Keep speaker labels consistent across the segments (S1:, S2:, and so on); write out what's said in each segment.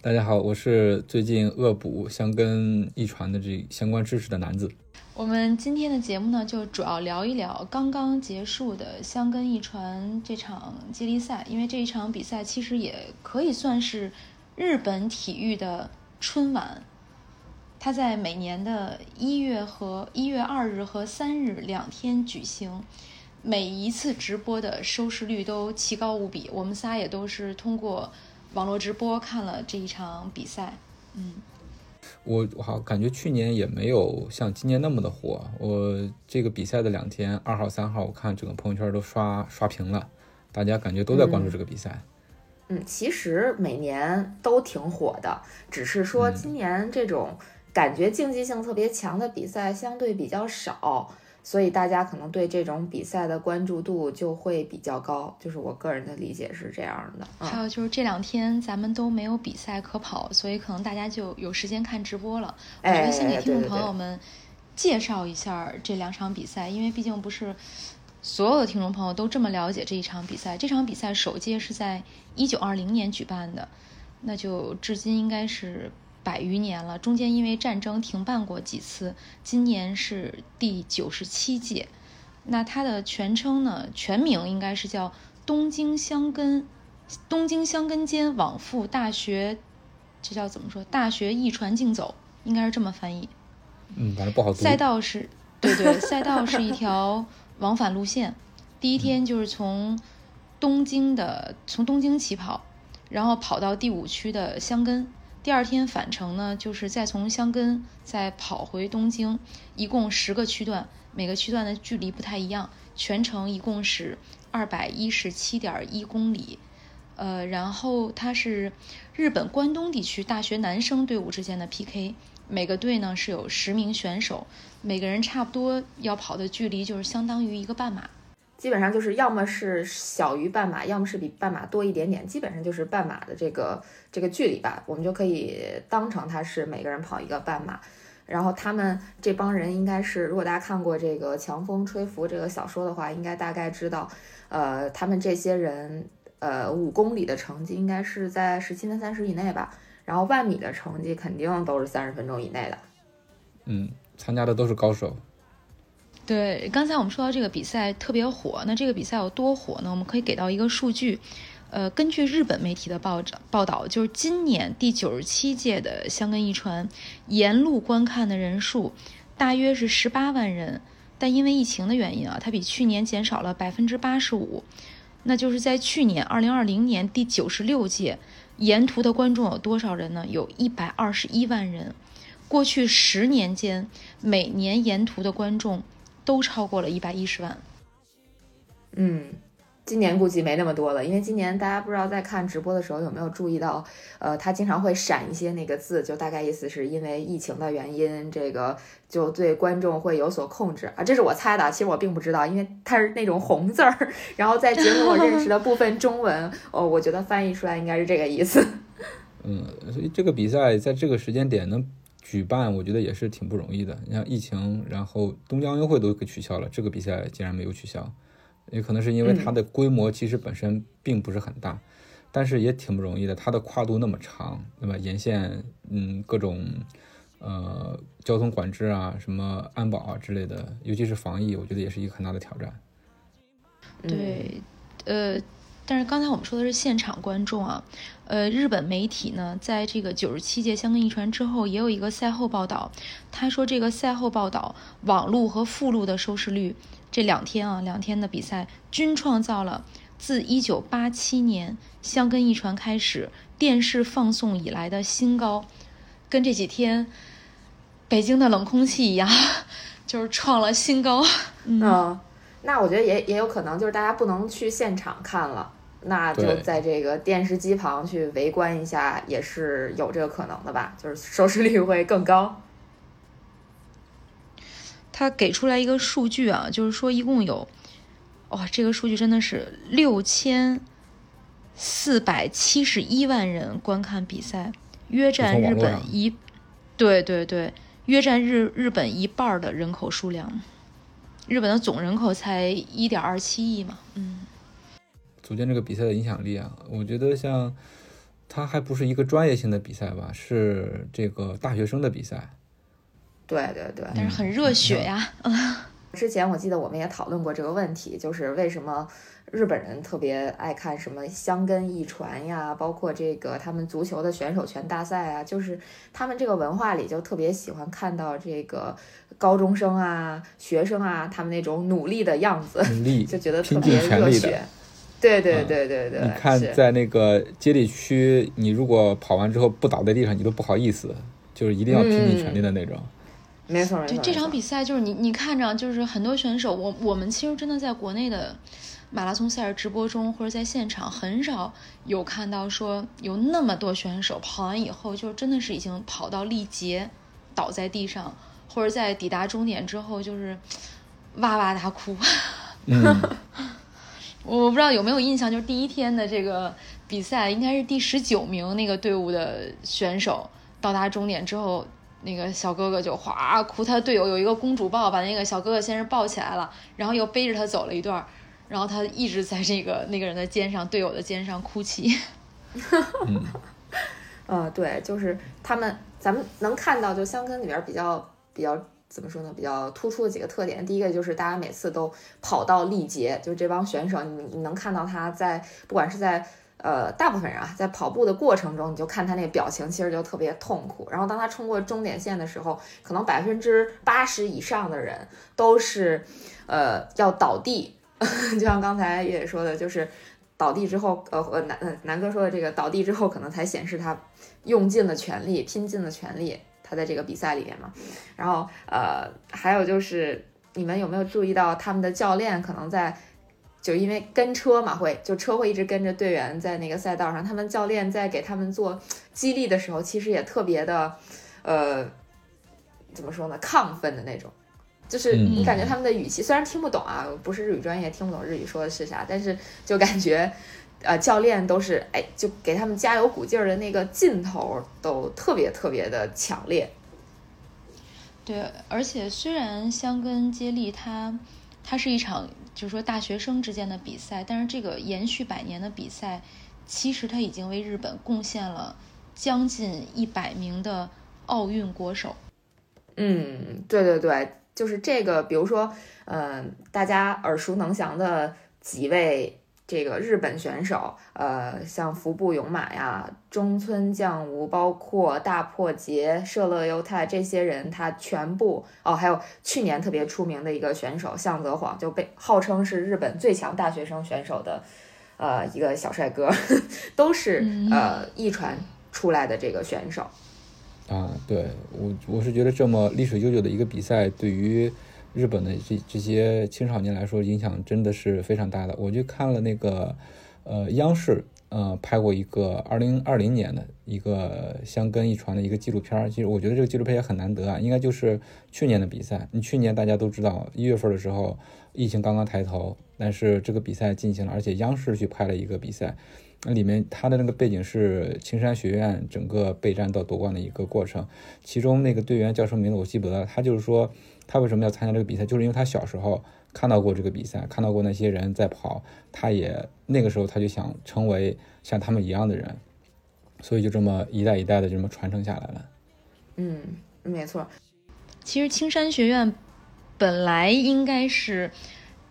S1: 大家好，我是最近恶补香根一传的这相关知识的男子。
S2: 我们今天的节目呢，就主要聊一聊刚刚结束的香根一传这场接力赛，因为这一场比赛其实也可以算是日本体育的春晚。它在每年的一月和一月二日和三日两天举行，每一次直播的收视率都奇高无比。我们仨也都是通过网络直播看了这一场比赛。嗯，
S1: 我我好感觉去年也没有像今年那么的火。我这个比赛的两天，二号、三号，我看整个朋友圈都刷刷屏了，大家感觉都在关注这个比赛。
S3: 嗯，其实每年都挺火的，只是说今年这种感觉竞技性特别强的比赛相对比较少，所以大家可能对这种比赛的关注度就会比较高。就是我个人的理解是这样的。嗯，
S2: 还有就是这两天咱们都没有比赛可跑，所以可能大家就有时间看直播了。我觉
S3: 哎
S2: 得先给听众朋友们介绍一下这两场比赛，因为毕竟不是所有的听众朋友都这么了解这一场比赛。这场比赛首届是在一九二零年举办的，那就至今应该是百余年了。中间因为战争停办过几次，今年是第九十七届。那它的全称呢，全名应该是叫东京香根东京香根间往复大学，这叫怎么说？大学一传竞走，应该是这么翻译。
S1: 嗯，反正不好读。
S2: 赛道是，对对，赛道是一条往返路线。第一天就是从东京的从东京起跑，然后跑到第五区的香根。第二天返程呢，就是再从箱根再跑回东京，一共十个区段，每个区段的距离不太一样，全程一共是二百一十七点一公里。呃，然后它是日本关东地区大学男生队伍之间的 PK，每个队呢是有十名选手，每个人差不多要跑的距离就是相当于一个半马。
S3: 基本上就是要么是小于半马，要么是比半马多一点点，基本上就是半马的这个这个距离吧，我们就可以当成它是每个人跑一个半马。然后他们这帮人应该是，如果大家看过这个《强风吹拂》这个小说的话，应该大概知道，呃，他们这些人，呃，五公里的成绩应该是在十七分三十以内吧，然后万米的成绩肯定都是三十分钟以内的。
S1: 嗯，参加的都是高手。
S2: 对，刚才我们说到这个比赛特别火，那这个比赛有多火呢？我们可以给到一个数据，呃，根据日本媒体的报报道，就是今年第九十七届的香根一传沿路观看的人数大约是十八万人，但因为疫情的原因啊，它比去年减少了百分之八十五。那就是在去年二零二零年第九十六届，沿途的观众有多少人呢？有一百二十一万人。过去十年间，每年沿途的观众都超过了一百一十万。
S3: 嗯，今年估计没那么多了，因为今年大家不知道在看直播的时候有没有注意到，呃，他经常会闪一些那个字，就大概意思是因为疫情的原因，这个就对观众会有所控制啊，这是我猜的，其实我并不知道，因为它是那种红字儿，然后再结合我认识的部分中文，哦，我觉得翻译出来应该是这个意思。
S1: 嗯，所以这个比赛在这个时间点能举办，我觉得也是挺不容易的。你像疫情，然后东京奥运会都给取消了，这个比赛竟然没有取消，也可能是因为它的规模其实本身并不是很大，但是也挺不容易的。它的跨度那么长，那么沿线嗯各种呃交通管制啊、什么安保啊之类的，尤其是防疫，我觉得也是一个很大的挑战。
S2: 对，呃，但是刚才我们说的是现场观众啊，呃，日本媒体呢，在这个九十七届香根一传之后，也有一个赛后报道，他说这个赛后报道网路和附录的收视率这两天啊，两天的比赛均创造了自一九八七年香根一传开始电视放送以来的新高，跟这几天北京的冷空气一样，就是创了新高。嗯，
S3: 那我觉得也也有可能就是大家不能去现场看了，那就在这个电视机旁去围观一下，也是有这个可能的吧？就是收视率会更高。
S2: 他给出来一个数据啊，就是说一共有，哇、这个数据真的是六千四百七十一万人观看比赛，约占日本一，对对对，约占日日本一半的人口数量。日本的总人口才一点二七亿嘛，嗯，
S1: 组建这个比赛的影响力啊，我觉得像它还不是一个专业性的比赛吧，是这个大学生的比赛。
S3: 对对对，
S2: 但是很热血呀，
S3: 之前我记得我们也讨论过这个问题，就是为什么日本人特别爱看什么箱根一传呀，包括这个他们足球的选手权大赛啊，就是他们这个文化里就特别喜欢看到这个高中生啊、学生啊，他们那种努力的样子，
S1: 努力
S3: 就觉得特别热血。对对
S1: 嗯
S3: 对对对，
S1: 你看在那个接力区，你如果跑完之后不倒在地上，你都不好意思，就是一定要拼尽全力的那种。
S3: 没错没错，
S2: 对这场比赛，就是你你看着，就是很多选手，我我们其实真的在国内的马拉松赛事直播中或者在现场，很少有看到说有那么多选手跑完以后，就真的是已经跑到力竭，倒在地上，或者在抵达终点之后就是哇哇大哭。
S1: 嗯，
S2: 我不知道有没有印象，就是第一天的这个比赛，应该是第十九名那个队伍的选手到达终点之后，那个小哥哥就哗哭，他队友有一个公主抱，把那个小哥哥先是抱起来了，然后又背着他走了一段，然后他一直在这个那个人的肩上，队友的肩上哭泣。
S3: 呃，对，就是他们，咱们能看到，就香根里边比较比较怎么说呢，比较突出的几个特点。第一个就是大家每次都跑到力竭，就是这帮选手，你你能看到他在不管是在呃大部分人啊，在跑步的过程中，你就看他那表情，其实就特别痛苦。然后当他冲过终点线的时候，可能百分之八十以上的人都是呃要倒地，就像刚才月月说的，就是。倒地之后，呃呃，南南哥说的这个倒地之后，可能才显示他用尽了全力，拼尽了全力，他在这个比赛里面嘛。然后呃，还有就是你们有没有注意到他们的教练可能在，就因为跟车嘛，会就车会一直跟着队员在那个赛道上，他们教练在给他们做激励的时候，其实也特别的，呃，怎么说呢，亢奋的那种。就是你感觉他们的语气，虽然听不懂啊，不是日语专业，听不懂日语说的是啥，但是就感觉，呃，教练都是哎，就给他们加油鼓劲儿的那个劲头都特别特别的强烈。
S2: 对，而且虽然香根接力它它是一场就是说大学生之间的比赛，但是这个延续百年的比赛，其实它已经为日本贡献了将近一百名的奥运国手。
S3: 嗯，对对对，就是这个，比如说，嗯、大家耳熟能详的几位这个日本选手，呃，像服部勇马呀、中村将吾，包括大破节、社乐优太这些人，他全部哦，还有去年特别出名的一个选手向泽晃，就被号称是日本最强大学生选手的，呃，一个小帅哥，都是
S2: 嗯
S3: 呃一传出来的这个选手。
S1: 啊，对我我是觉得这么历史悠久的一个比赛，对于日本的这这些青少年来说，影响真的是非常大的。我就看了那个呃央视呃拍过一个二零二零年的一个香根一传的一个纪录片，其实我觉得这个纪录片也很难得啊，应该就是去年的比赛。你去年大家都知道，一月份的时候疫情刚刚抬头，但是这个比赛进行了，而且央视去拍了一个比赛。那里面它的那个背景是青山学院整个备战到夺冠的一个过程，其中那个队员叫什么名字我记不得了，他就是说他为什么要参加这个比赛，就是因为他小时候看到过这个比赛，看到过那些人在跑，他也那个时候他就想成为像他们一样的人，所以就这么一代一代的这么传承下来了。
S3: 嗯，没错。
S2: 其实青山学院本来应该是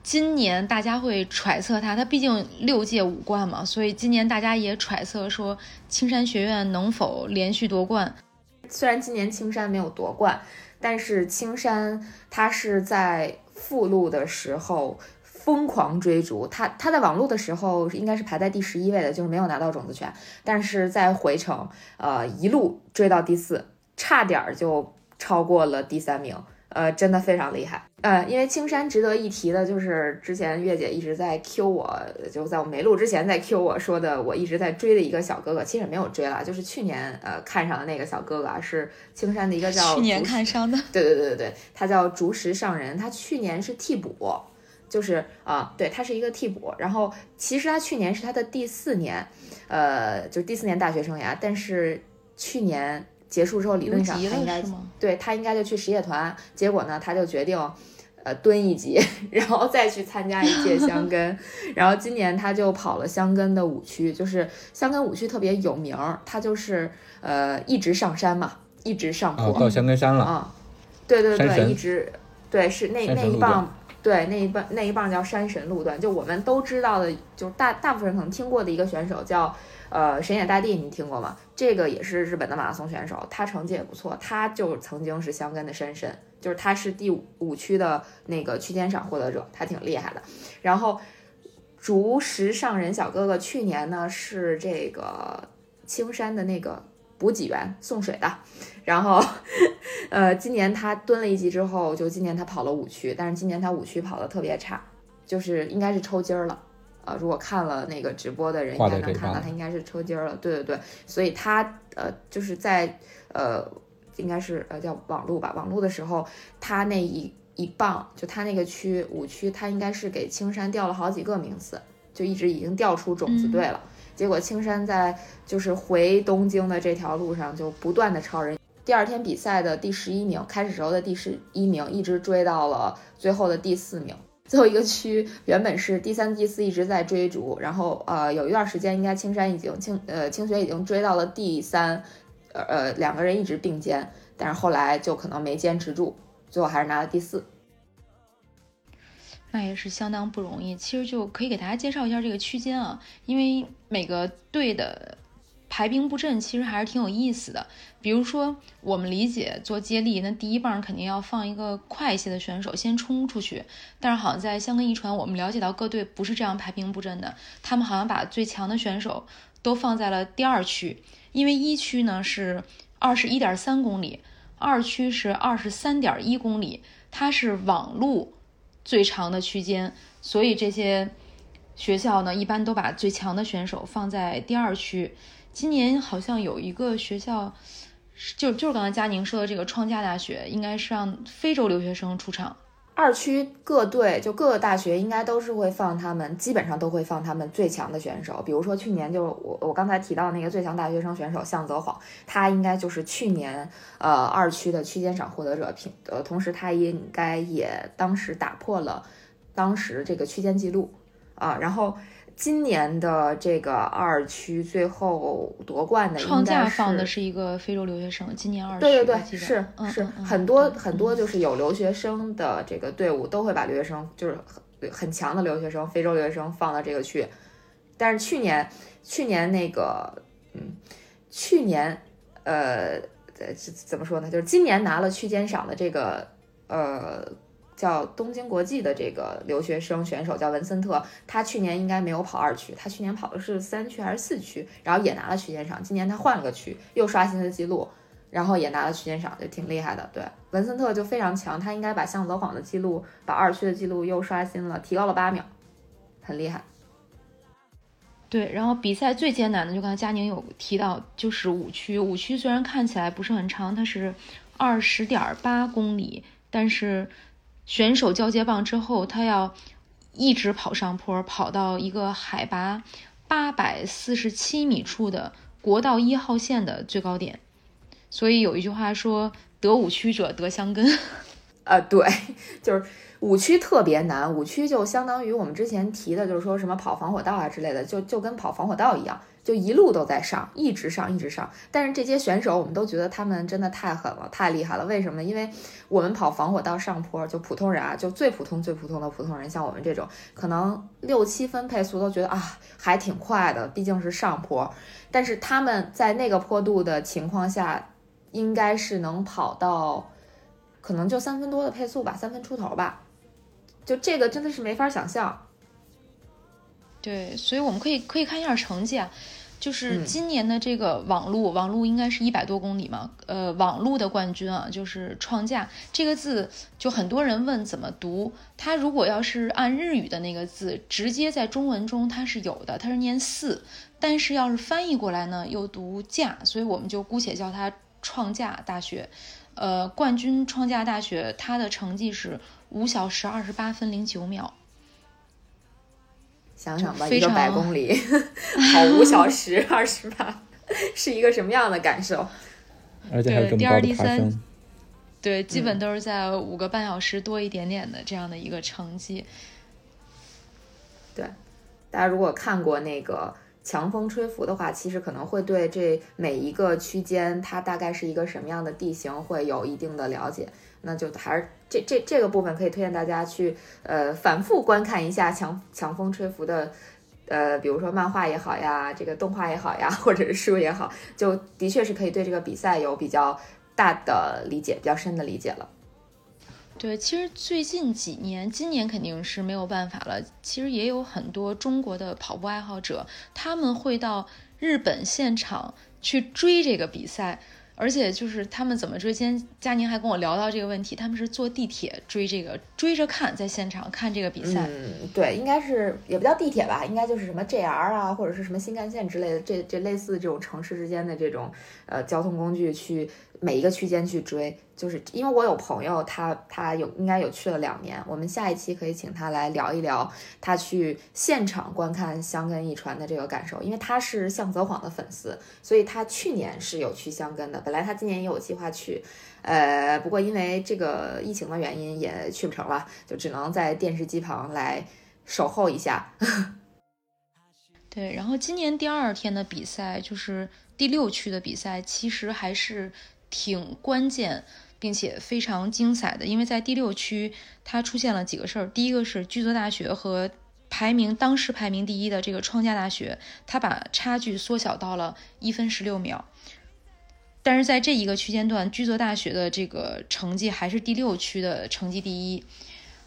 S2: 今年大家会揣测他，他毕竟六届五冠嘛，所以今年大家也揣测说青山学院能否连续夺冠。
S3: 虽然今年青山没有夺冠，但是青山他是在复路的时候疯狂追逐，他他在网路的时候应该是排在第十一位的，就是没有拿到种子权，但是在回程呃一路追到第四，差点就超过了第三名，呃，真的非常厉害。呃，因为青山值得一提的就是之前月姐一直在 Q 我，就在我没录之前在 Q 我说的，我一直在追的一个小哥哥，其实也没有追了，就是去年呃看上的那个小哥哥啊，是青山的一个叫
S2: 去年看上的，
S3: 对对对对对，他叫竹石上人，他去年是替补，就是啊，对他是一个替补，然后其实他去年是他的第四年，呃，就是第四年大学生涯，但是去年。结束之后，理论上他应该对他应该就去实业团，结果呢，他就决定，呃，蹲一级，然后再去参加一届 香根，然后今年他就跑了香根的五区，就是香根五区特别有名儿，他就是呃一直上山嘛，一直上坡
S1: 到香根山了。
S3: 啊，对对对，一直对是那那一棒，对那一棒那一棒叫山神路段，就我们都知道的，就大大部分人可能听过的一个选手叫。呃，神野大地，你听过吗？这个也是日本的马拉松选手，他成绩也不错，他就曾经是香根的山神，就是他是第五区的那个区间赏获得者，他挺厉害的。然后竹石上人小哥哥去年呢是这个青山的那个补给员送水的，然后 呃今年他蹲了一级之后，就今年他跑了五区，但是今年他五区跑的特别差，就是应该是抽筋儿了。呃，如果看了那个直播的人，应该能看到他应该是抽筋儿了。对对对，所以他呃就是在呃应该是呃叫网路吧，网路的时候，他那一一棒就他那个区五区，他应该是给青山调了好几个名次，就一直已经调出种子队了。结果青山在就是回东京的这条路上就不断的超人，第二天比赛的第十一名，开始时候的第十一名，一直追到了最后的第四名。最后一个区原本是第三、第四一直在追逐，然后呃有一段时间应该青山已经青呃青学已经追到了第三，呃呃两个人一直并肩，但是后来就可能没坚持住，最后还是拿了第四。
S2: 那也是相当不容易。其实就可以给大家介绍一下这个区间啊，因为每个队的。排兵布阵其实还是挺有意思的。比如说，我们理解做接力，那第一棒肯定要放一个快一些的选手先冲出去。但是好像在香根一传，我们了解到各队不是这样排兵布阵的，他们好像把最强的选手都放在了第二区，因为一区呢是二十一点三公里，二区是二十三点一公里，它是网路最长的区间，所以这些学校呢一般都把最强的选手放在第二区。今年好像有一个学校，就就是刚才佳宁说的这个创价大学，应该是让非洲留学生出场。
S3: 二区各队就各个大学应该都是会放他们，基本上都会放他们最强的选手。比如说去年就我我刚才提到那个最强大学生选手向泽晃，他应该就是去年呃二区的区间赏获得者，平呃同时他应该也当时打破了当时这个区间记录啊，然后。今年的这个二区最后夺冠的，
S2: 创价放的是一个非洲留学生。今年二区，
S3: 对对对，是是很多很多，就是有留学生的这个队伍都会把留学生，就是很很强的留学生，非洲留学生放到这个区。但是去年去年那个，嗯，去年呃，怎怎么说呢？就是今年拿了区间赏的这个呃。叫东京国际的这个留学生选手叫文森特，他去年应该没有跑二区，他去年跑的是三区还是四区，然后也拿了区间赏。今年他换了个区，又刷新了记录，然后也拿了区间赏，就挺厉害的。对，文森特就非常强，他应该把向泽晃的记录，把二区的记录又刷新了，提高了八秒，很厉害。
S2: 对，然后比赛最艰难的，就刚才佳宁有提到，就是五区。五区虽然看起来不是很长，它是二十点八公里，但是。选手交接棒之后，他要一直跑上坡，跑到一个海拔八百四十七米处的国道一号线的最高点。所以有一句话说：“得五区者得香根。”
S3: 呃，对，就是五区特别难。五区就相当于我们之前提的，就是说什么跑防火道啊之类的，就就跟跑防火道一样。就一路都在上，一直上，一直上。但是这些选手，我们都觉得他们真的太狠了，太厉害了。为什么？因为我们跑防火道上坡，就普通人啊，就最普通、最普通的普通人，像我们这种，可能六七分配速都觉得啊，还挺快的，毕竟是上坡。但是他们在那个坡度的情况下，应该是能跑到，可能就三分多的配速吧，三分出头吧。就这个真的是没法想象。
S2: 对，所以我们可以可以看一下成绩啊。就是今年的这个网路，网路应该是一百多公里嘛，呃，网路的冠军啊，就是创价这个字，就很多人问怎么读，它如果要是按日语的那个字，直接在中文中它是有的，它是念四，但是要是翻译过来呢，又读价，所以我们就姑且叫它创价大学，呃，冠军创价大学，它的成绩是五小时二十八分零九秒。
S3: 想想吧，一个百公里 跑五小时二十八，是一个什么样的感受？
S1: 而且还有第二、第三。
S2: 对，基本都是在五个半小时多一点点的这样的一个成绩。
S3: 对，大家如果看过那个强风吹拂的话，其实可能会对这每一个区间它大概是一个什么样的地形会有一定的了解。那就还是这这这个部分可以推荐大家去呃反复观看一下强强风吹拂的呃比如说漫画也好呀，这个动画也好呀，或者是书也好，就的确是可以对这个比赛有比较大的理解，比较深的理解了。
S2: 对，其实最近几年，今年肯定是没有办法了。其实也有很多中国的跑步爱好者，他们会到日本现场去追这个比赛。而且就是他们怎么追？今天佳宁还跟我聊到这个问题，他们是坐地铁追这个，追着看，在现场看这个比赛。
S3: 嗯，对，应该是也不叫地铁吧，应该就是什么 JR 啊，或者是什么新干线之类的，这这类似这种城市之间的这种呃交通工具去。每一个区间去追，就是因为我有朋友，他他有应该有去了两年，我们下一期可以请他来聊一聊他去现场观看香根一传的这个感受，因为他是向泽晃的粉丝，所以他去年是有去香根的，本来他今年也有计划去，呃，不过因为这个疫情的原因也去不成了，就只能在电视机旁来守候一下。
S2: 对，然后今年第二天的比赛就是第六区的比赛，其实还是。挺关键，并且非常精彩的，因为在第六区，它出现了几个事儿。第一个是居泽大学和排名当时排名第一的这个创价大学，它把差距缩小到了一分十六秒。但是在这一个区间段，居泽大学的这个成绩还是第六区的成绩第一。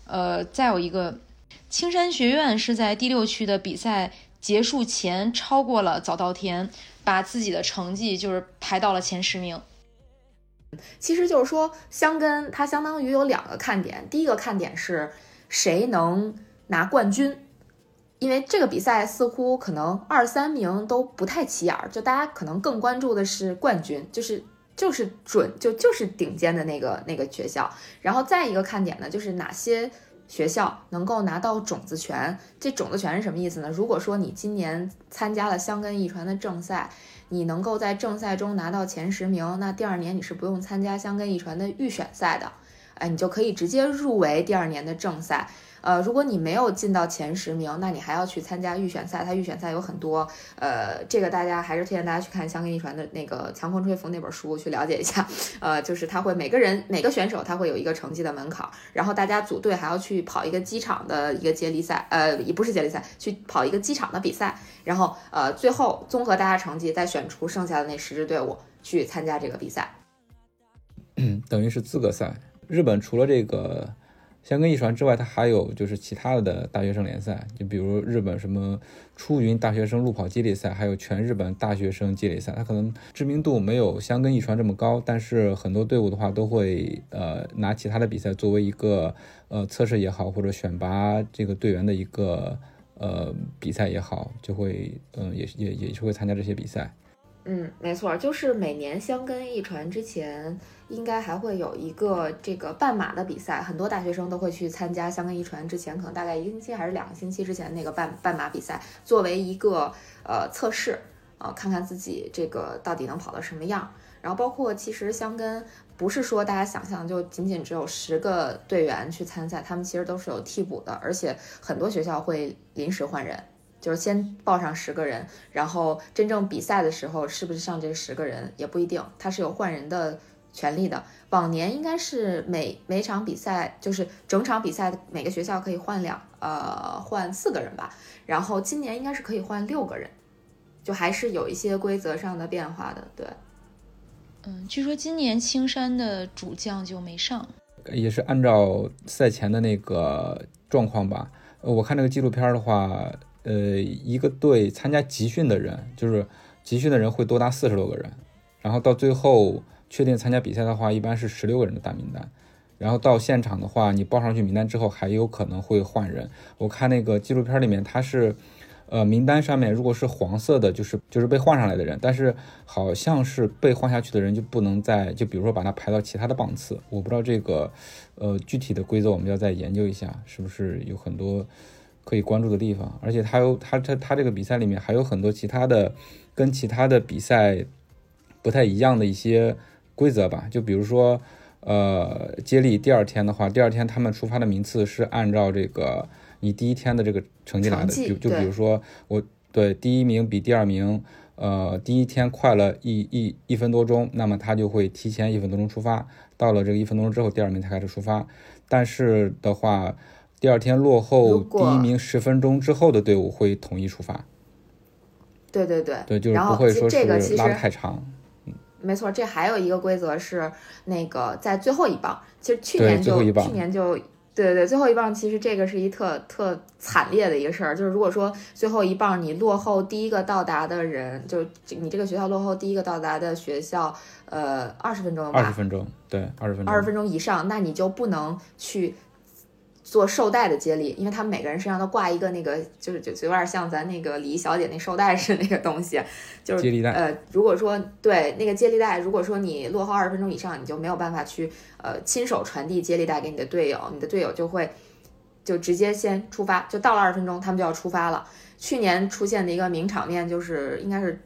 S2: 呃，再有一个，青山学院是在第六区的比赛结束前超过了早稻田，把自己的成绩就是排到了前十名。
S3: 其实就是说，香根它相当于有两个看点。第一个看点是谁能拿冠军，因为这个比赛似乎可能二三名都不太起眼儿，就大家可能更关注的是冠军，就是就是准就就是顶尖的那个那个学校。然后再一个看点呢，就是哪些学校能够拿到种子权。这种子权是什么意思呢？如果说你今年参加了香根一传的正赛。你能够在正赛中拿到前十名，那第二年你是不用参加香根一传的预选赛的，哎，你就可以直接入围第二年的正赛。呃，如果你没有进到前十名，那你还要去参加预选赛。它预选赛有很多，呃，这个大家还是推荐大家去看香根一传的那个《强风吹拂》那本书去了解一下。呃，就是他会每个人每个选手他会有一个成绩的门槛，然后大家组队还要去跑一个机场的一个接力赛，呃，也不是接力赛，去跑一个机场的比赛，然后呃，最后综合大家成绩再选出剩下的那十支队伍去参加这个比赛。
S1: 嗯，等于是资格赛。日本除了这个。香根一传之外，它还有就是其他的大学生联赛，就比如日本什么出云大学生路跑接力赛，还有全日本大学生接力赛。它可能知名度没有香根一传这么高，但是很多队伍的话都会呃拿其他的比赛作为一个呃测试也好，或者选拔这个队员的一个呃比赛也好，就会嗯也也也是会参加这些比赛。
S3: 嗯，没错，就是每年香根一传之前，应该还会有一个这个半马的比赛，很多大学生都会去参加香根一传之前，可能大概一个星期还是两个星期之前那个半半马比赛，作为一个呃测试，呃，看看自己这个到底能跑到什么样。然后包括其实香根不是说大家想象就仅仅只有十个队员去参赛，他们其实都是有替补的，而且很多学校会临时换人。就是先报上十个人，然后真正比赛的时候是不是上这十个人也不一定，他是有换人的权利的。往年应该是每每场比赛就是整场比赛每个学校可以换两呃换四个人吧，然后今年应该是可以换六个人，就还是有一些规则上的变化的。对，
S2: 嗯，据说今年青山的主将就没上，
S1: 也是按照赛前的那个状况吧。呃，我看这个纪录片的话。呃，一个队参加集训的人，就是集训的人会多达四十多个人，然后到最后确定参加比赛的话，一般是十六个人的大名单。然后到现场的话，你报上去名单之后，还有可能会换人。我看那个纪录片里面，他是，呃，名单上面如果是黄色的，就是就是被换上来的人，但是好像是被换下去的人就不能再就比如说把他排到其他的榜次。我不知道这个，呃，具体的规则我们要再研究一下，是不是有很多可以关注的地方。而且他有他他他这个比赛里面还有很多其他的跟其他的比赛不太一样的一些规则吧，就比如说。呃，接力第二天的话，第二天他们出发的名次是按照这个你第一天的这个成绩来的，就就比如说我对第一名比第二名，呃，第一天快了一一一分多钟，那么他就会提前一分多钟出发，到了这个一分多钟之后，第二名才开始出发。但是的话，第二天落后第一名十分钟之后的队伍会统一出发。
S3: 对对对，
S1: 对，就是不会说是拉的太长。
S3: 没错，这还有一个规则是那个在最后一棒，其实去年就去年就对对对，最后一棒其实这个是一特特惨烈的一个事儿，就是如果说最后一棒你落后第一个到达的人，就你这个学校落后第一个到达的学校，呃，二十分钟吧，
S1: 二十分钟，对，二十分钟，
S3: 二十分钟以上，那你就不能去。做绶带的接力，因为他们每个人身上都挂一个那个，就是就有点像咱那个礼仪小姐那绶带似的那个东西，就是
S1: 接力带。
S3: 呃，如果说对那个接力带，如果说你落后二十分钟以上，你就没有办法去呃亲手传递接力带给你的队友，你的队友就会就直接先出发，就到了二十分钟，他们就要出发了。去年出现的一个名场面就是应该是。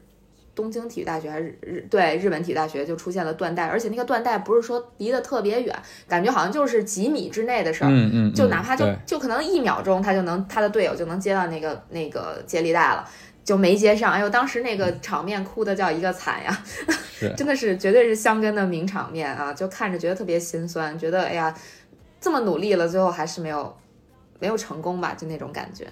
S3: 东京体育大学还是日对日本体育大学就出现了断代，而且那个断代不是说离得特别远，感觉好像就是几米之内的事儿，
S1: 嗯嗯，
S3: 就哪怕就就可能一秒钟他就能他的队友就能接到那个那个接力带了，就没接上。哎呦，当时那个场面哭的叫一个惨呀，真的是绝对是香根的名场面啊，就看着觉得特别心酸，觉得哎呀这么努力了，最后还是没有没有成功吧，就那种感觉。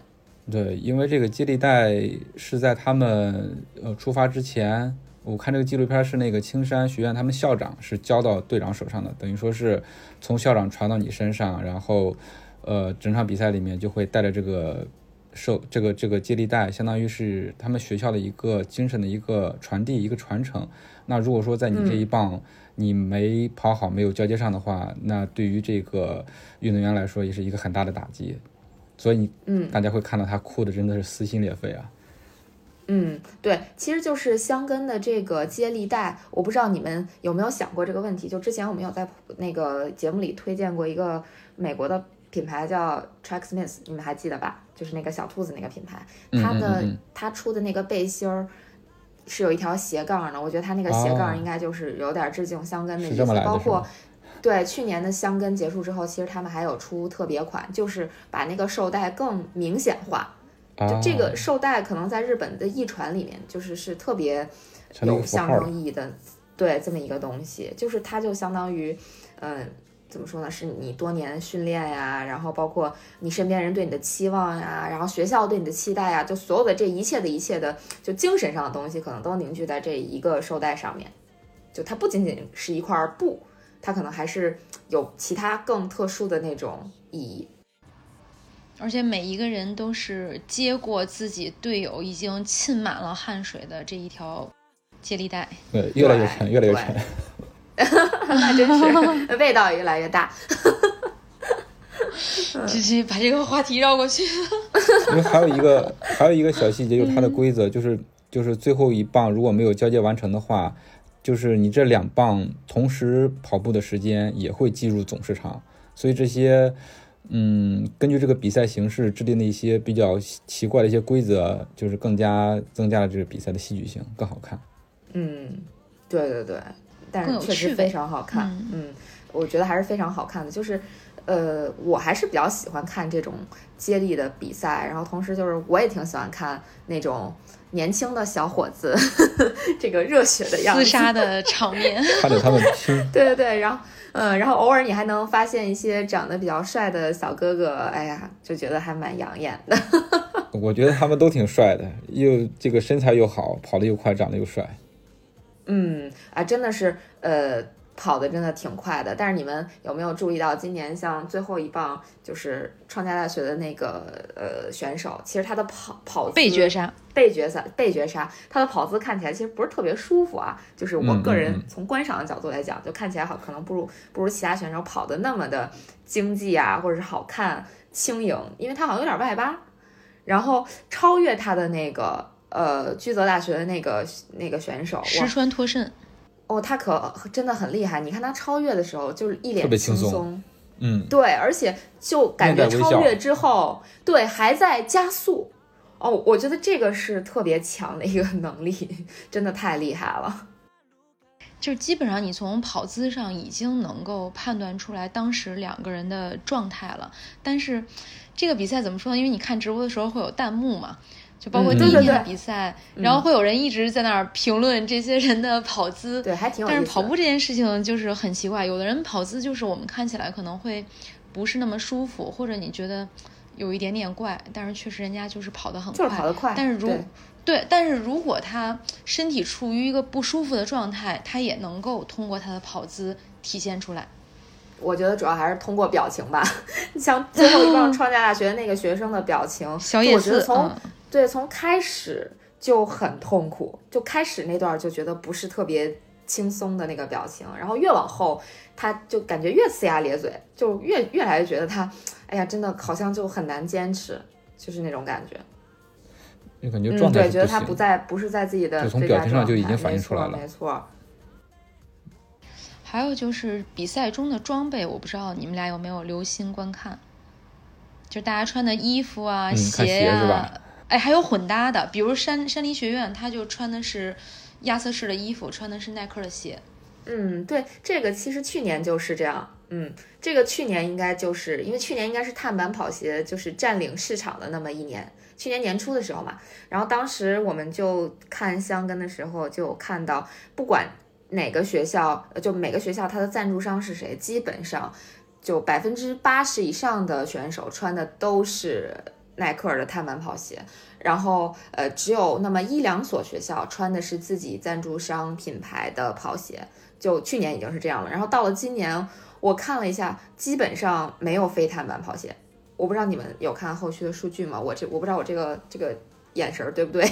S1: 对，因为这个接力带是在他们呃出发之前，我看这个纪录片是那个青山学院他们校长是交到队长手上的，等于说是从校长传到你身上，然后呃整场比赛里面就会带着这个受这个这个接力带，相当于是他们学校的一个精神的一个传递一个传承。那如果说在你这一棒你没跑好，没有交接上的话，那对于这个运动员来说也是一个很大的打击。所以，嗯，大家会看到他哭的真的是撕心裂肺啊。
S3: 嗯，对，其实就是香根的这个接力带，我不知道你们有没有想过这个问题。就之前我们有在那个节目里推荐过一个美国的品牌叫 Tracksmith，你们还记得吧？就是那个小兔子那个品牌，它的它出的那个背心儿是有一条斜杠的，我觉得它那个斜杠应该就是有点致敬香根的意思，包括。对，去年的香根结束之后，其实他们还有出特别款，就是把那个绶带更明显化。就这个绶带可能在日本的译传里面，就是是特别有象征意义的。对，这么一个东西，就是它就相当于，嗯，怎么说呢？是你多年训练呀，然后包括你身边人对你的期望呀，然后学校对你的期待呀，就所有的这一切的一切的，就精神上的东西，可能都凝聚在这一个绶带上面。就它不仅仅是一块布。它可能还是有其他更特殊的那种意义，
S2: 而且每一个人都是接过自己队友已经浸满了汗水的这一条接力带，
S1: 对，越来越沉，越来越沉，
S3: 那 真是味道越来越大。
S2: 继续把这个话题绕过去。
S1: 因为还有一个还有一个小细节，就是它的规则，就是就是最后一棒如果没有交接完成的话。就是你这两棒同时跑步的时间也会计入总时长，所以这些，嗯，根据这个比赛形式制定的一些比较奇怪的一些规则，就是更加增加了这个比赛的戏剧性，更好看。
S3: 嗯，对对对，但是确实非常好看。嗯，我觉得还是非常好看的。就是，呃，我还是比较喜欢看这种接力的比赛，然后同时就是我也挺喜欢看那种。年轻的小伙子，这个热血的样子，
S2: 厮杀的场面，
S1: 看着他们拼。
S3: 对对对，然后，嗯，然后偶尔你还能发现一些长得比较帅的小哥哥，哎呀，就觉得还蛮养眼的。
S1: 我觉得他们都挺帅的，又这个身材又好，跑得又快，长得又帅。
S3: 嗯啊，真的是，呃，跑的真的挺快的。但是你们有没有注意到，今年像最后一棒就是创价大学的那个呃选手，其实他的跑跑姿
S2: 被绝杀，
S3: 被绝杀，被绝杀，他的跑姿看起来其实不是特别舒服啊。就是我个人从观赏的角度来讲，就看起来好可能不如不如其他选手跑的那么的经济啊，或者是好看轻盈，因为他好像有点外八。然后超越他的那个呃居泽大学的那个那个选手，
S2: 石川拓慎，
S3: 哦，他可真的很厉害。你看他超越的时候，就是一脸
S1: 特别轻松
S3: 松，
S1: 嗯，
S3: 对，而且就感觉超越之后，对，还在加速。哦，我觉得这个是特别强的一个能力，真的太厉害了。
S2: 就是基本上你从跑姿上已经能够判断出来当时两个人的状态了。但是这个比赛怎么说呢？因为你看直播的时候会有弹幕嘛，就包括
S3: 嗯
S2: 第一天的
S3: 对对对
S2: 比赛，然后会有人一直在那儿评论这些人的跑姿。
S3: 对，还挺有意思。
S2: 但是跑步这件事情就是很奇怪，有的人跑姿就是我们看起来可能会不是那么舒服，或者你觉得有一点点怪，但是确实人家就是跑得很快。
S3: 就是跑得快，
S2: 但是如
S3: 对
S2: 对，但是如果他身体处于一个不舒服的状态，他也能够通过他的跑姿体现出来。
S3: 我觉得主要还是通过表情吧。像最后一棒 创价大学的那个学生的表情，
S2: 小野寺，
S3: 我觉得从、
S2: 嗯，
S3: 对从开始就很痛苦，就开始那段就觉得不是特别轻松的那个表情，然后越往后他就感觉越呲牙咧嘴，就越越来越觉得他，哎呀，真的好像就很难坚持，就是那种感觉。嗯，
S1: 就感觉状态
S3: 对，觉得他不在不是在自己的
S1: 就从
S3: 最佳
S1: 表情上就已
S3: 状态
S1: 经反映出来了
S3: 没错。没错
S2: 还有就是比赛中的装备，我不知道你们俩有没有留心观看，就大家穿的衣服啊、
S1: 鞋
S2: 呀、
S1: 是吧
S2: 哎，还有混搭的，比如山山林学院，他就穿的是亚瑟士的衣服，穿的是耐克的鞋。
S3: 嗯，对，这个其实去年就是这样。嗯，这个去年应该就是因为去年应该是碳板跑鞋就是占领市场的那么一年，去年年初的时候嘛。然后当时我们就看香根的时候，就看到，不管哪个学校，就每个学校它的赞助商是谁，基本上就百分之八十以上的选手穿的都是耐克的碳板跑鞋。然后，呃，只有那么一两所学校穿的是自己赞助商品牌的跑鞋，就去年已经是这样了。然后到了今年，我看了一下，基本上没有非碳板跑鞋。我不知道你们有看后续的数据吗？我这我不知道我这个这个眼神对不对？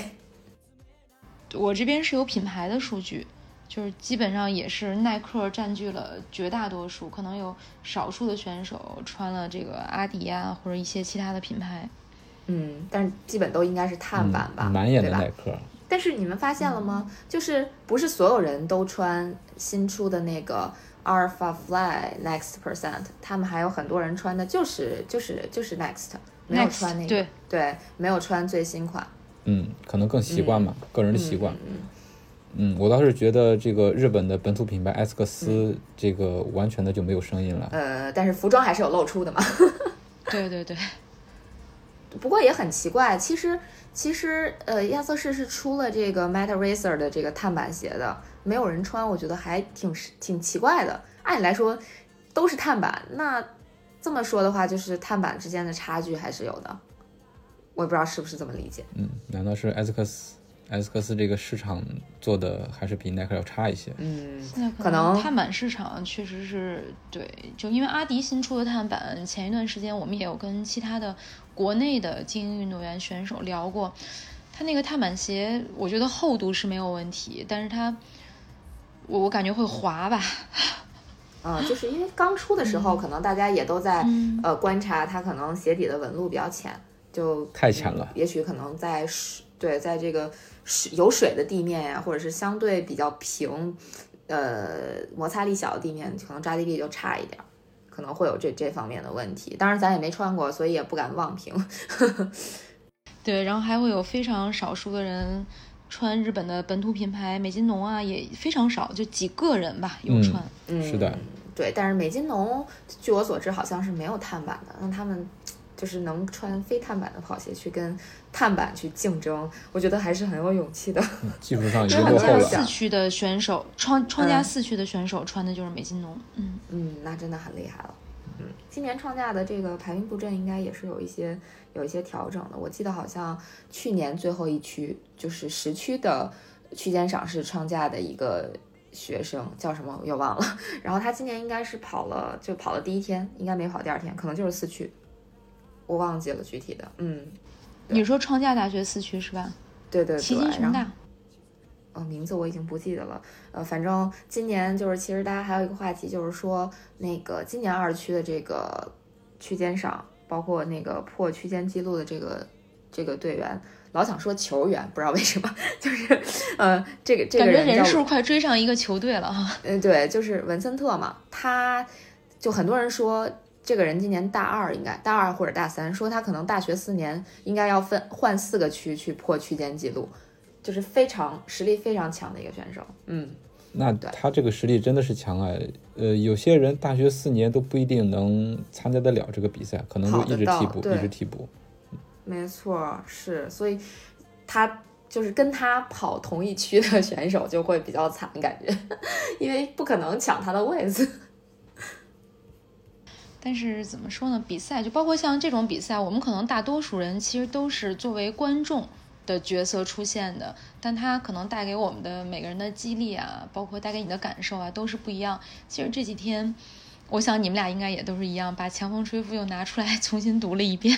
S2: 我这边是有品牌的数据，就是基本上也是耐克占据了绝大多数，可能有少数的选手穿了这个阿迪啊或者一些其他的品牌。
S3: 嗯，但是基本都应该是碳板吧，
S1: 嗯满眼的
S3: 对吧
S1: 耐克，
S3: 但是你们发现了吗？就是不是所有人都穿新出的那个 Alpha Fly Next Percent，他们还有很多人穿的就是就是就是 Next，没有穿那个
S2: 对
S3: 对，没有穿最新款。
S1: 嗯，可能更习惯嘛，个人的习惯。
S3: 嗯
S1: 嗯，我倒是觉得这个日本的本土品牌艾斯克斯这个完全的就没有声音了。
S3: 呃，但是服装还是有露出的嘛。
S2: 对 对对，
S3: 不过也很奇怪，其实其实呃，亚瑟士是出了这个 Meta Racer 的这个碳板鞋的，没有人穿，我觉得还挺挺奇怪的。按理来说都是碳板，那这么说的话，就是碳板之间的差距还是有的。我也不知道是不是这么理解。
S1: 嗯，难道是埃斯克斯埃斯克斯这个市场做的还是比耐克要差一些？
S3: 嗯，可能
S2: 碳板市场确实是对，就因为阿迪新出的碳板，前一段时间我们也有跟其他的国内的精英运动员选手聊过，他那个碳板鞋，我觉得厚度是没有问题，但是它，我我感觉会滑吧，
S3: 啊、就是因为刚出的时候，可能大家也都在、
S2: 嗯。
S3: 呃观察它可能鞋底的纹路比较浅，就
S1: 太浅了。
S3: 嗯也许可能在水对在这个水有水的地面呀，或者是相对比较平，呃摩擦力小的地面，可能抓地力就差一点儿，可能会有这这方面的问题。当然咱也没穿过，所以也不敢妄评。
S2: 对，然后还会有非常少数的人穿日本的本土品牌美津浓啊，也非常少，就几个人吧有
S1: 嗯
S2: 穿。
S3: 嗯，
S1: 是的，
S3: 对，但是美津浓，据我所知好像是没有碳板的，那他们就是能穿非碳板的跑鞋去跟碳板去竞争，我觉得还是很有勇气的。
S1: 技术上
S2: 创价
S1: 经落后了。
S2: 四驱的选手，创创价
S3: 嗯
S2: 四驱的选手穿的就是美津浓，嗯，
S3: 嗯，那真的很厉害了。嗯，今年创价的这个排名布阵应该也是有一些有一些调整的。我记得好像去年最后一区就是十区的区间赏是创价的一个学生，叫什么我又忘了。然后他今年应该是跑了，就跑了第一天，应该没跑第二天，可能就是四驱，我忘记了具体的。嗯，
S2: 你说创价大学四区是吧？
S3: 对对对，
S2: 旗津熊大。
S3: 呃，名字我已经不记得了。呃，反正今年就是，其实大家还有一个话题，就是说那个今年二区的这个区间上，包括那个破区间记录的这个这个队员，老想说球员，不知道为什么，就是呃，这个这个人
S2: 人数快追上一个球队了哈。
S3: 嗯，对，就是文森特嘛，他就很多人说这个人今年大二，应该大二或者大三，说他可能大学四年应该要分换四个区去破区间记录。就是非常实力非常强的一个选手，嗯，
S1: 那他这个实力真的是强啊，呃，有些人大学四年都不一定能参加得了这个比赛，可能就一直替补，一直替补。
S3: 没错，是，所以他就是跟他跑同一区的选手就会比较惨，感觉，因为不可能抢他的位子。
S2: 但是怎么说呢？比赛就包括像这种比赛，我们可能大多数人其实都是作为观众。的角色出现的，但他可能带给我们的每个人的激励啊，包括带给你的感受啊，都是不一样。其实这几天，我想你们俩应该也都是一样，把《强风吹拂》又拿出来 重新读了一遍。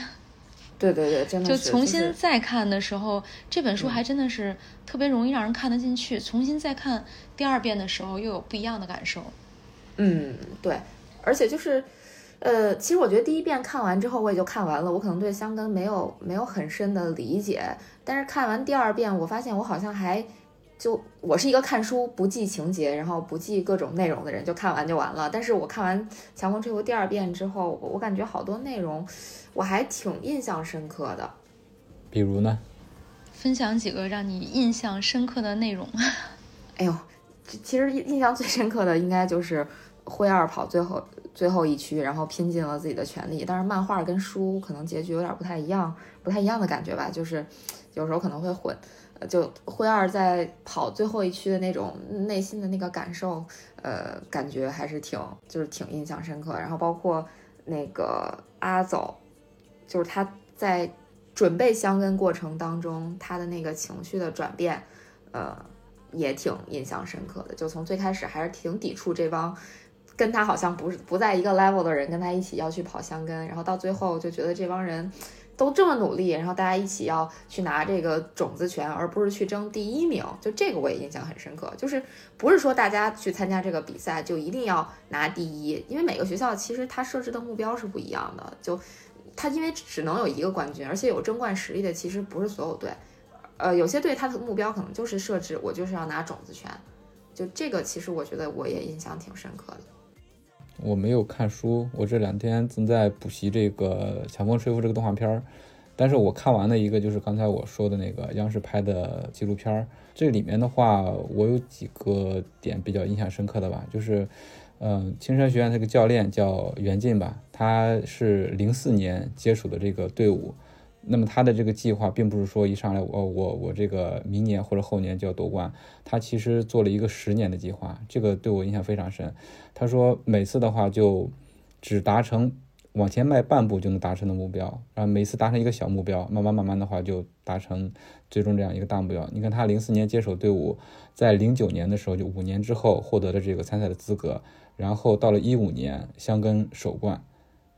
S3: 对对对，真的
S2: 就重新再看的时候，这本书还真的是特别容易让人看得进去。重新再看第二遍的时候，又有不一样的感受。
S3: 嗯，对，而且就是。呃，其实我觉得第一遍看完之后，我也就看完了。我可能对香根没有没有很深的理解，但是看完第二遍，我发现我好像还就我是一个看书不记情节，然后不记各种内容的人，就看完就完了。但是我看完《强风吹拂》第二遍之后，我感觉好多内容我还挺印象深刻的。
S1: 比如呢？
S2: 分享几个让你印象深刻的内容。
S3: 哎呦，其实印象最深刻的应该就是灰二跑最后。最后一区，然后拼尽了自己的全力。但是漫画跟书可能结局有点不太一样，不太一样的感觉吧。就是有时候可能会混。就灰二在跑最后一区的那种内心的那个感受，呃，感觉还是挺就是挺印象深刻。然后包括那个阿走，就是他在准备香根过程当中，他的那个情绪的转变，呃，也挺印象深刻的。就从最开始还是挺抵触这帮。跟他好像不是不在一个 level 的人，跟他一起要去跑香根，然后到最后就觉得这帮人都这么努力，然后大家一起要去拿这个种子权，而不是去争第一名。就这个我也印象很深刻，就是不是说大家去参加这个比赛就一定要拿第一，因为每个学校其实它设置的目标是不一样的。就它因为只能有一个冠军，而且有争冠实力的其实不是所有队，呃，有些队它的目标可能就是设置我就是要拿种子权。就这个其实我觉得我也印象挺深刻的。
S1: 我没有看书，我这两天正在补习这个《强风吹拂》这个动画片儿，但是我看完了一个，就是刚才我说的那个央视拍的纪录片儿。这里面的话，我有几个点比较印象深刻的吧，就是，嗯，青山学院这个教练叫袁进吧，他是零四年接触的这个队伍。那么他的这个计划并不是说一上来我我我这个明年或者后年就要夺冠，他其实做了一个十年的计划，这个对我印象非常深。他说每次的话就只达成往前迈半步就能达成的目标，然后每次达成一个小目标，慢慢慢慢的话就达成最终这样一个大目标。你看他零四年接手队伍，在零九年的时候就五年之后获得了这个参赛的资格，然后到了一五年香根首冠。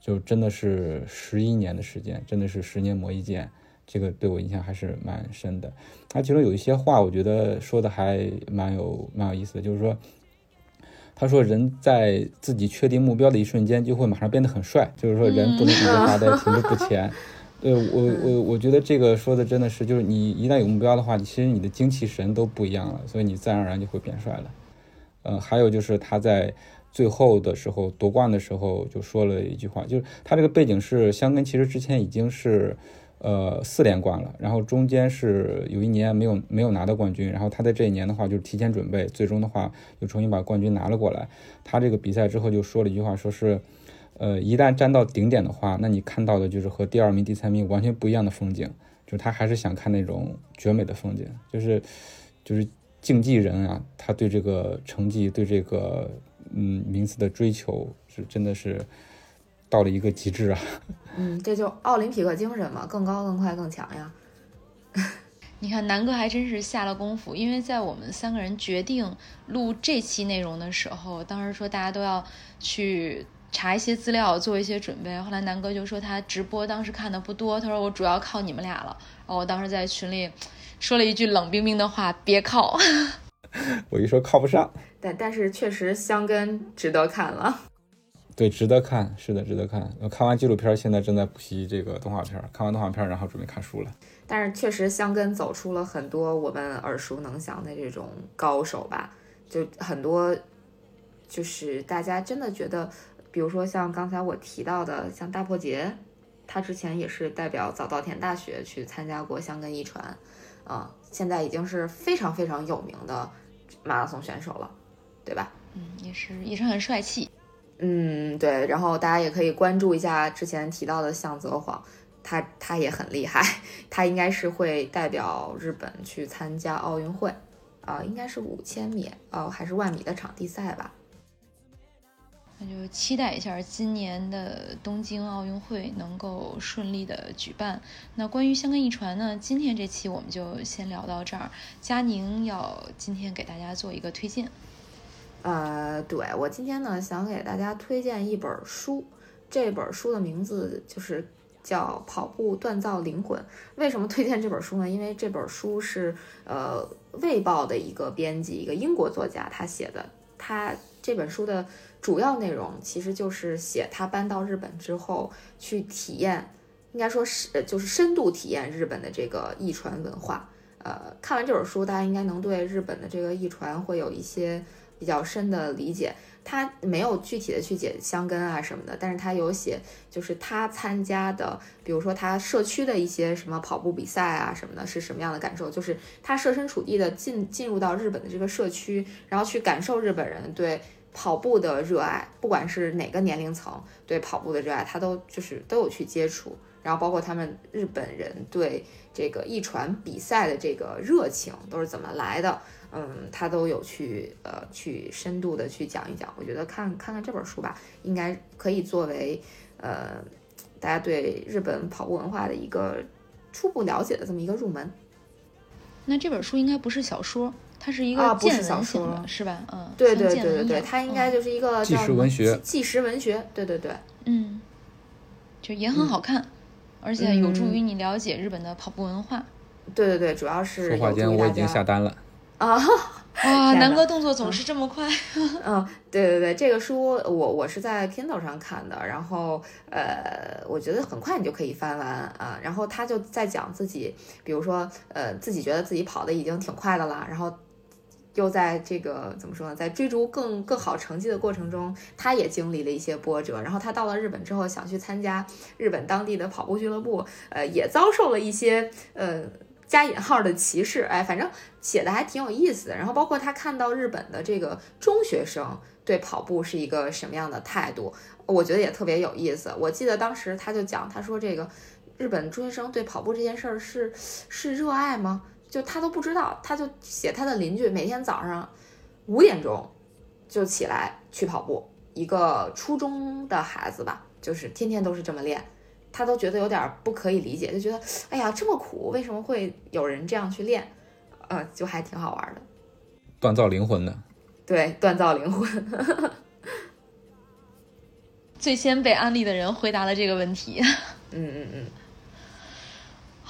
S1: 就真的是十一年的时间，真的是十年磨一剑，这个对我印象还是蛮深的。他其中有一些话，我觉得说的还蛮有蛮有意思的，就是说，他说人在自己确定目标的一瞬间，就会马上变得很帅，就是说人不能一直发呆，停滞不 前。对我我我觉得这个说的真的是，就是你一旦有目标的话，其实你的精气神都不一样了，所以你自然而然就会变帅了。嗯，还有就是他在。最后的时候夺冠的时候就说了一句话，就是他这个背景是香根，其实之前已经是呃四连冠了，然后中间是有一年没有没有拿到冠军，然后他在这一年的话就是提前准备，最终的话又重新把冠军拿了过来。他这个比赛之后就说了一句话，说是呃一旦站到顶点的话，那你看到的就是和第二名、第三名完全不一样的风景，就是他还是想看那种绝美的风景，就是就是竞技人啊，他对这个成绩对这个。嗯，名次的追求是真的是到了一个极致啊！
S3: 嗯，这就奥林匹克精神嘛，更高、更快、更强呀！
S2: 你看南哥还真是下了功夫，因为在我们三个人决定录这期内容的时候，当时说大家都要去查一些资料，做一些准备。后来南哥就说他直播当时看的不多，他说我主要靠你们俩了。然后我当时在群里说了一句冷冰冰的话：别靠。
S1: 我一说靠不上，
S3: 但但是确实香根值得看了。
S1: 对，值得看，是的，值得看。看完纪录片，现在正在补习这个动画片。看完动画片，然后准备看书了。
S3: 但是确实，香根走出了很多我们耳熟能详的这种高手吧，就很多，就是大家真的觉得，比如说像刚才我提到的，像大破节，他之前也是代表早稻田大学去参加过香根一传，啊，现在已经是非常非常有名的马拉松选手了，对吧？
S2: 嗯，也是也是很帅气。
S3: 嗯，对，然后大家也可以关注一下之前提到的向泽晃，他他也很厉害，他应该是会代表日本去参加奥运会，啊，应该是五千米哦，还是万米的场地赛吧？
S2: 那就期待一下今年的东京奥运会能够顺利的举办。那关于香港一传呢，今天这期我们就先聊到这儿。佳宁要今天给大家做一个推荐。
S3: 呃，对我今天呢，想给大家推荐一本书，这本书的名字就是叫《跑步锻造灵魂》。为什么推荐这本书呢？因为这本书是呃《卫报》的一个编辑，一个英国作家他写的。他这本书的主要内容其实就是写他搬到日本之后去体验，应该说是就是深度体验日本的这个艺传文化。呃，看完这本书，大家应该能对日本的这个艺传会有一些。比较深的理解，他没有具体的去解香根啊什么的，但是他有写，就是他参加的，比如说他社区的一些什么跑步比赛啊什么的，是什么样的感受？就是他设身处地的进进入到日本的这个社区，然后去感受日本人对跑步的热爱，不管是哪个年龄层对跑步的热爱，他都就是都有去接触，然后包括他们日本人对这个一传比赛的这个热情都是怎么来的。嗯，他都有去呃去深度的去讲一讲，我觉得看看看这本书吧，应该可以作为呃大家对日本跑步文化的一个初步了解的这么一个入门。
S2: 那这本书应该不是小说，它是一个
S3: 见闻型
S2: 的，是吧？嗯，
S3: 对对对对对，它应该就是一个
S1: 纪实文学，
S3: 纪实文学，对对对，
S2: 嗯，就也很好看，而且有助于你了解日本的跑步文化。
S3: 对对对，主要是
S1: 说话间我已经下单了。
S3: 啊，
S2: 哇，南哥动作总是这么快。
S3: 嗯，对对对，这个书我我是在 Kindle 上看的，然后呃，我觉得很快你就可以翻完啊。然后他就在讲自己，比如说呃，自己觉得自己跑的已经挺快的了，然后又在这个怎么说呢，在追逐更更好成绩的过程中，他也经历了一些波折。然后他到了日本之后，想去参加日本当地的跑步俱乐部，呃，也遭受了一些呃。加引号的歧视，哎，反正写的还挺有意思的。然后包括他看到日本的这个中学生对跑步是一个什么样的态度，我觉得也特别有意思。我记得当时他就讲，他说这个日本中学生对跑步这件事儿是是热爱吗？就他都不知道，他就写他的邻居每天早上五点钟就起来去跑步，一个初中的孩子吧，就是天天都是这么练。他都觉得有点不可以理解，就觉得哎呀这么苦，为什么会有人这样去练？呃，就还挺好玩的，
S1: 锻造灵魂的。
S3: 对，锻造灵魂。
S2: 最先被安利的人回答了这个问题。
S3: 嗯嗯嗯。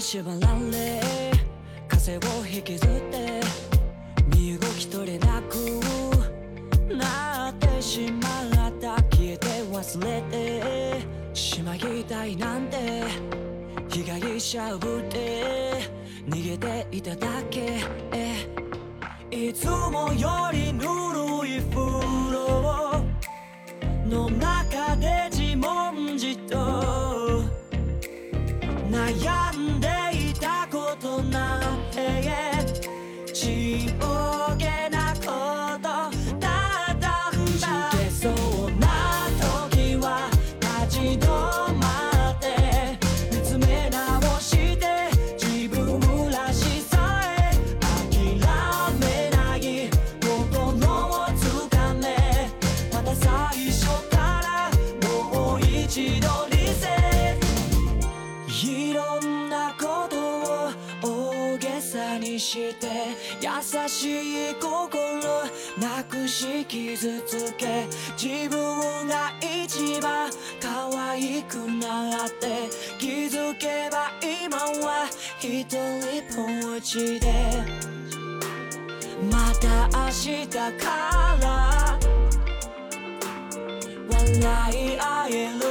S2: 縛られ風を引きずって身動き取れなくなってしまった。消えて忘れてしまいたいなんて被害者ぶって逃げていただけ。いつもよりぬるい風呂の中
S4: 寂寞しい心なくし傷つけ自分が一番可愛くなって気づけば今は一人ぼっちでまた明日から笑い合える